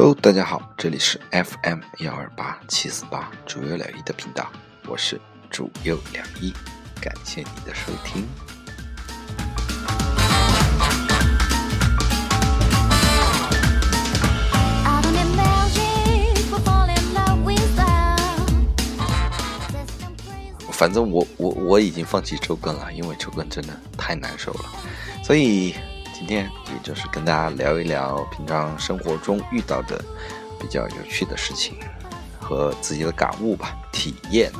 Hello，大家好，这里是 FM 幺二八七四八主优两一的频道，我是主优两一，感谢你的收听。反正我我我已经放弃周更了，因为周更真的太难受了，所以今天也就是跟大家聊一聊平常生活中遇到的比较有趣的事情和自己的感悟吧，体验。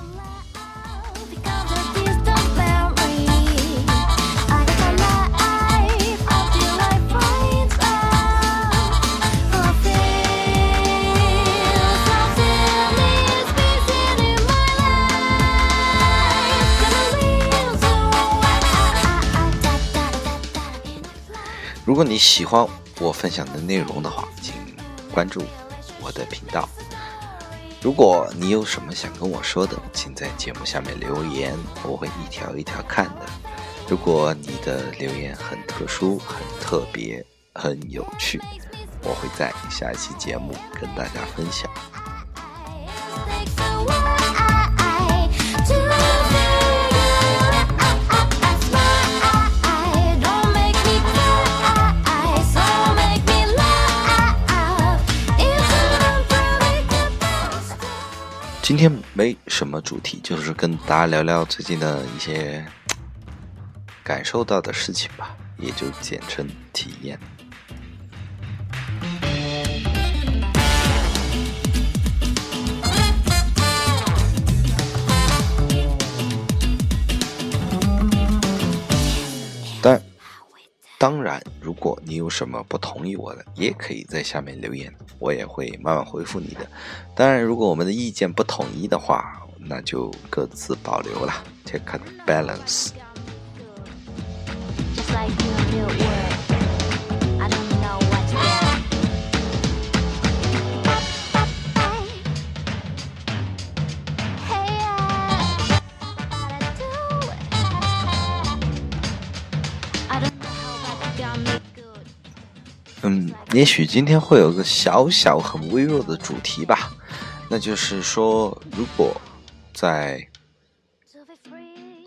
如果你喜欢我分享的内容的话，请关注我的频道。如果你有什么想跟我说的，请在节目下面留言，我会一条一条看的。如果你的留言很特殊、很特别、很有趣，我会在下一期节目跟大家分享。今天没什么主题，就是跟大家聊聊最近的一些感受到的事情吧，也就简称体验。当然，如果你有什么不同意我的，也可以在下面留言。我也会慢慢回复你的。当然，如果我们的意见不统一的话，那就各自保留了，take a balance。也许今天会有个小小很微弱的主题吧，那就是说，如果在，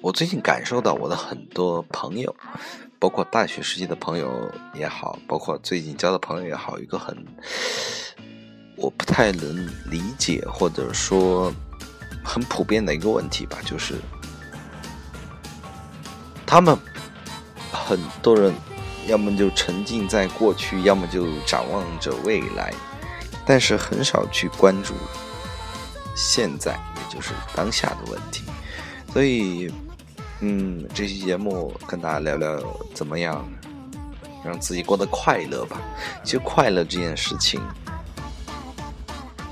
我最近感受到我的很多朋友，包括大学时期的朋友也好，包括最近交的朋友也好，一个很我不太能理解或者说很普遍的一个问题吧，就是他们很多人。要么就沉浸在过去，要么就展望着未来，但是很少去关注现在，也就是当下的问题。所以，嗯，这期节目跟大家聊聊怎么样让自己过得快乐吧。其实，快乐这件事情，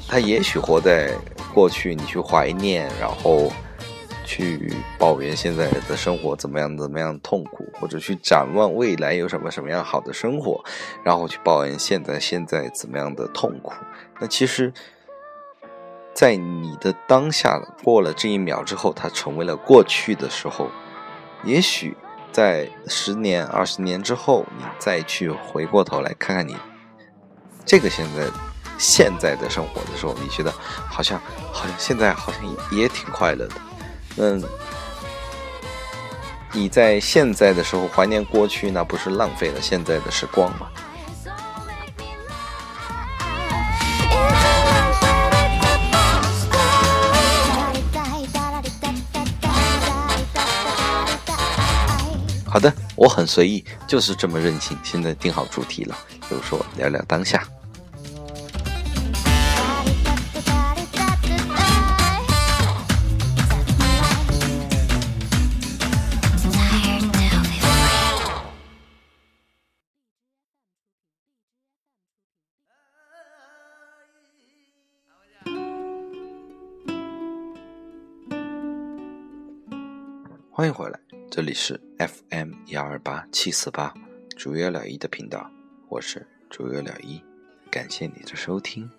它也许活在过去，你去怀念，然后。去抱怨现在的生活怎么样怎么样痛苦，或者去展望未来有什么什么样好的生活，然后去抱怨现在现在怎么样的痛苦。那其实，在你的当下过了这一秒之后，它成为了过去的时候，也许在十年、二十年之后，你再去回过头来看看你这个现在现在的生活的时候，你觉得好像好像现在好像也挺快乐的。嗯，你在现在的时候怀念过去，那不是浪费了现在的时光吗？好的，我很随意，就是这么任性。现在定好主题了，就说聊聊当下。欢迎回来，这里是 FM 幺二八七四八，主约了一的频道，我是主约了一，感谢你的收听。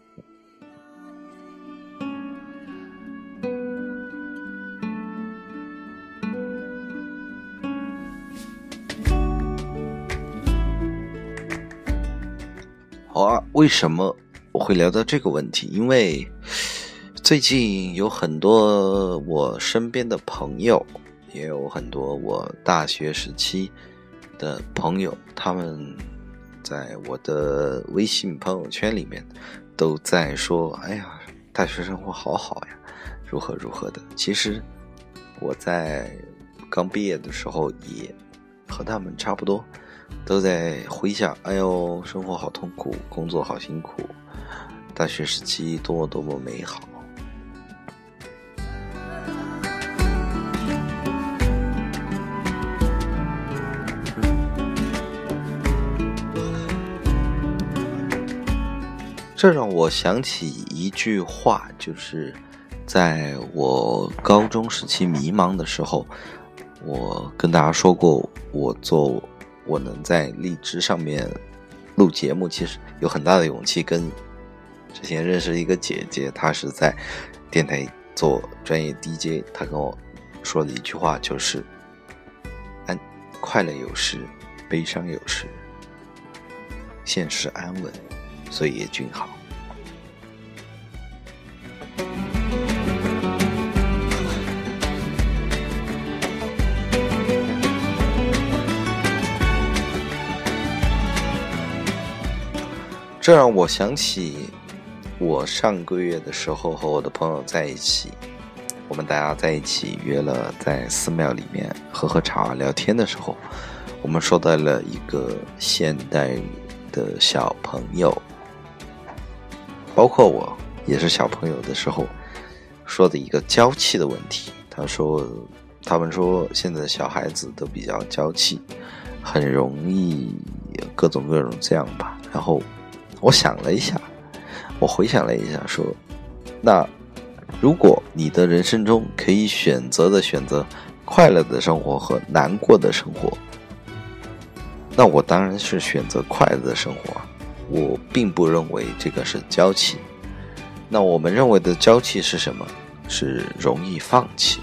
好啊，为什么我会聊到这个问题？因为最近有很多我身边的朋友，也有很多我大学时期的朋友，他们在我的微信朋友圈里面都在说：“哎呀，大学生活好好呀，如何如何的。”其实我在刚毕业的时候也和他们差不多，都在回想：“哎呦，生活好痛苦，工作好辛苦，大学时期多么多么美好。”这让我想起一句话，就是在我高中时期迷茫的时候，我跟大家说过，我做我能在荔枝上面录节目，其实有很大的勇气。跟之前认识一个姐姐，她是在电台做专业 DJ，她跟我说的一句话就是：安快乐有时，悲伤有时，现实安稳。岁月君好。这让我想起，我上个月的时候和我的朋友在一起，我们大家在一起约了在寺庙里面喝喝茶聊天的时候，我们说到了一个现代的小朋友。包括我也是小朋友的时候说的一个娇气的问题。他说：“他们说现在的小孩子都比较娇气，很容易各种各种这样吧。”然后我想了一下，我回想了一下，说：“那如果你的人生中可以选择的选择快乐的生活和难过的生活，那我当然是选择快乐的生活。”我并不认为这个是娇气。那我们认为的娇气是什么？是容易放弃。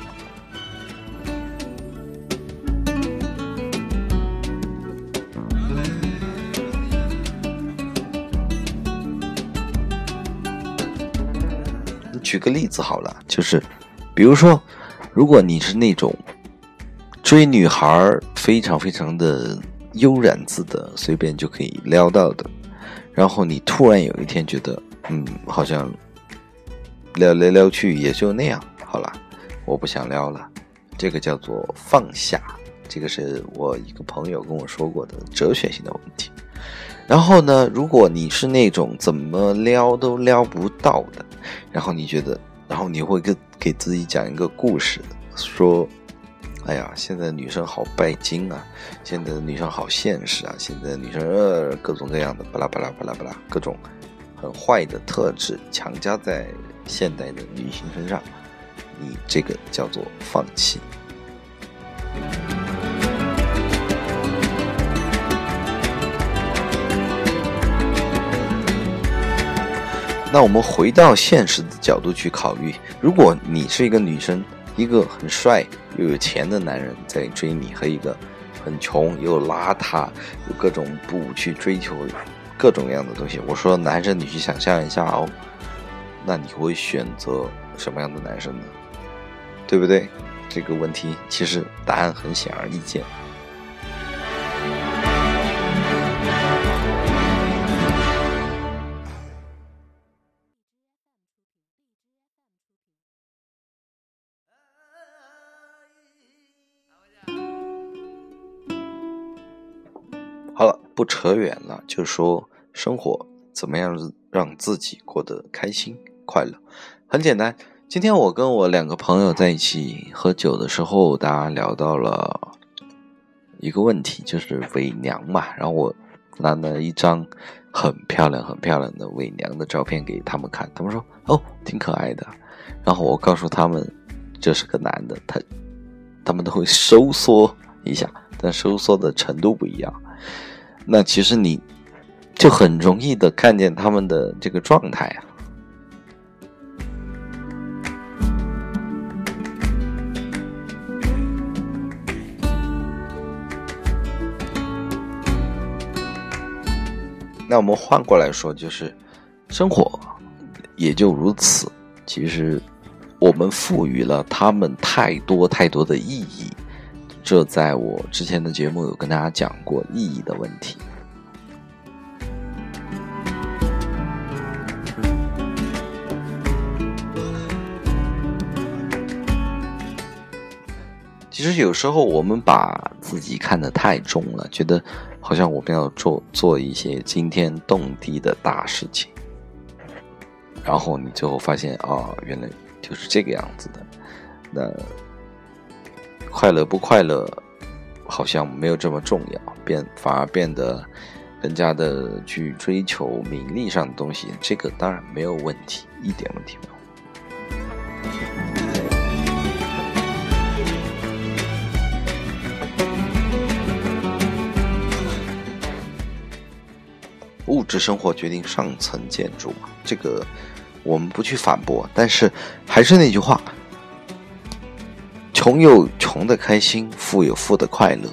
举个例子好了，就是，比如说，如果你是那种追女孩非常非常的悠然自得，随便就可以撩到的。然后你突然有一天觉得，嗯，好像撩来撩去也就那样，好了，我不想撩了。这个叫做放下，这个是我一个朋友跟我说过的哲学性的问题。然后呢，如果你是那种怎么撩都撩不到的，然后你觉得，然后你会给给自己讲一个故事，说。哎呀，现在女生好拜金啊！现在的女生好现实啊！现在的女生呃，各种各样的巴拉巴拉巴拉巴拉，各种很坏的特质强加在现代的女性身上，你这个叫做放弃。那我们回到现实的角度去考虑，如果你是一个女生。一个很帅又有钱的男人在追你，和一个很穷又邋遢、有各种不去追求各种各样的东西。我说男生，你去想象一下哦，那你会选择什么样的男生呢？对不对？这个问题其实答案很显而易见。不扯远了，就说生活怎么样让自己过得开心快乐。很简单，今天我跟我两个朋友在一起喝酒的时候，大家聊到了一个问题，就是伪娘嘛。然后我拿了一张很漂亮、很漂亮的伪娘的照片给他们看，他们说：“哦，挺可爱的。”然后我告诉他们这是个男的，他他们都会收缩一下，但收缩的程度不一样。那其实你就很容易的看见他们的这个状态啊。那我们换过来说，就是生活也就如此。其实我们赋予了他们太多太多的意义，这在我之前的节目有跟大家讲过意义的问题。其实有时候我们把自己看得太重了，觉得好像我们要做做一些惊天动地的大事情，然后你最后发现啊，原来就是这个样子的。那快乐不快乐，好像没有这么重要，变反而变得更加的去追求名利上的东西。这个当然没有问题，一点问题没有。物质生活决定上层建筑嘛，这个我们不去反驳。但是还是那句话，穷有穷的开心，富有富的快乐。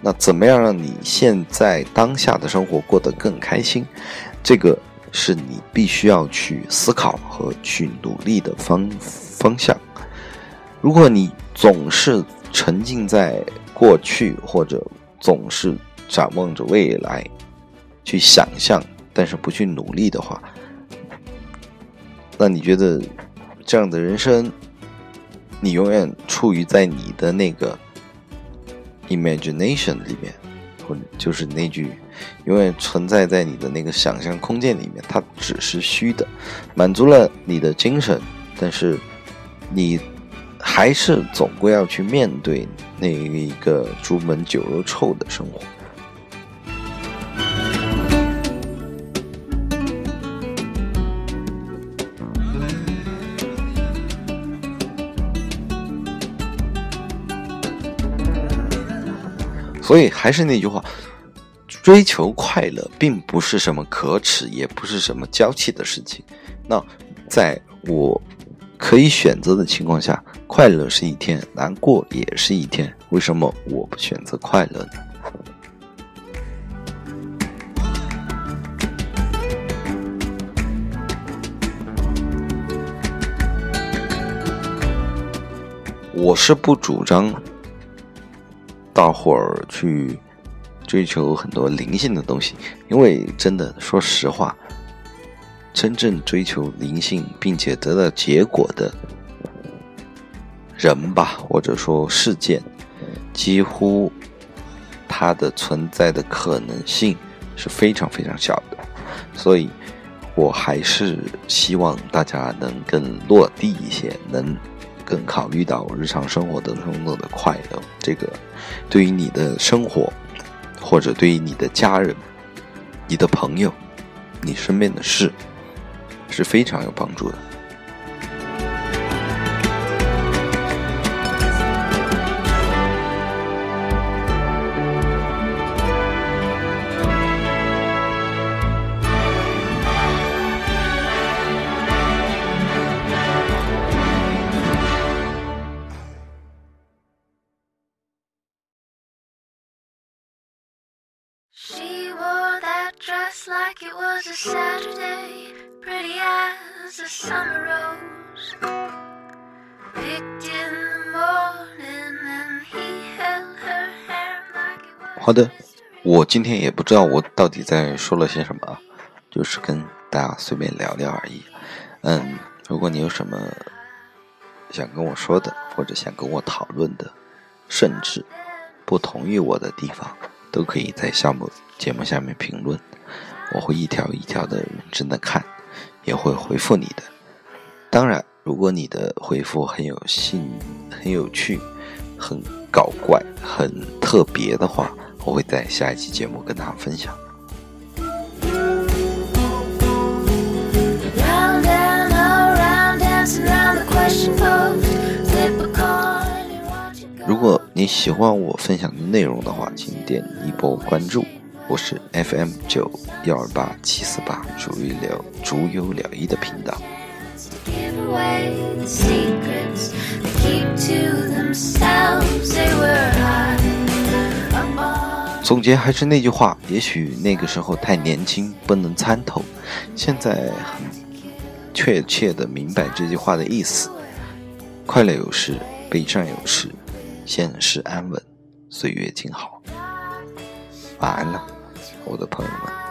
那怎么样让你现在当下的生活过得更开心？这个是你必须要去思考和去努力的方方向。如果你总是沉浸在过去，或者总是展望着未来。去想象，但是不去努力的话，那你觉得这样的人生，你永远处于在你的那个 imagination 里面，或就是那句永远存在在你的那个想象空间里面，它只是虚的，满足了你的精神，但是你还是总归要去面对那一个朱门酒肉臭的生活。所以还是那句话，追求快乐并不是什么可耻，也不是什么娇气的事情。那在我可以选择的情况下，快乐是一天，难过也是一天。为什么我不选择快乐呢？我是不主张。大伙儿去追求很多灵性的东西，因为真的，说实话，真正追求灵性并且得到结果的人吧，或者说事件，几乎它的存在的可能性是非常非常小的。所以，我还是希望大家能更落地一些，能。更考虑到日常生活当中的快乐，这个对于你的生活，或者对于你的家人、你的朋友、你身边的事，是非常有帮助的。好的，我今天也不知道我到底在说了些什么，就是跟大家随便聊聊而已。嗯，如果你有什么想跟我说的，或者想跟我讨论的，甚至不同意我的地方，都可以在项目节目下面评论，我会一条一条的认真的看，也会回复你的。当然，如果你的回复很有兴、很有趣、很搞怪、很特别的话，我会在下一期节目跟大家分享。如果你喜欢我分享的内容的话，请点一波关注。我是 FM 九幺二八七四八逐一聊逐优了一的频道。总结还是那句话，也许那个时候太年轻，不能参透。现在很确切的明白这句话的意思：快乐有时，悲伤有时，现实安稳，岁月静好。晚安了，我的朋友们。